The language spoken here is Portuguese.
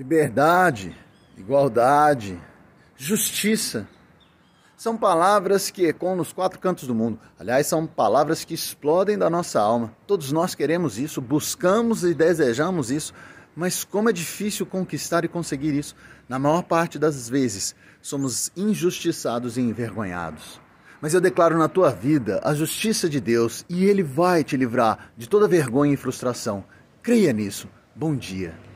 Liberdade, igualdade, justiça. São palavras que ecoam nos quatro cantos do mundo. Aliás, são palavras que explodem da nossa alma. Todos nós queremos isso, buscamos e desejamos isso, mas como é difícil conquistar e conseguir isso. Na maior parte das vezes, somos injustiçados e envergonhados. Mas eu declaro na tua vida a justiça de Deus e Ele vai te livrar de toda vergonha e frustração. Creia nisso. Bom dia.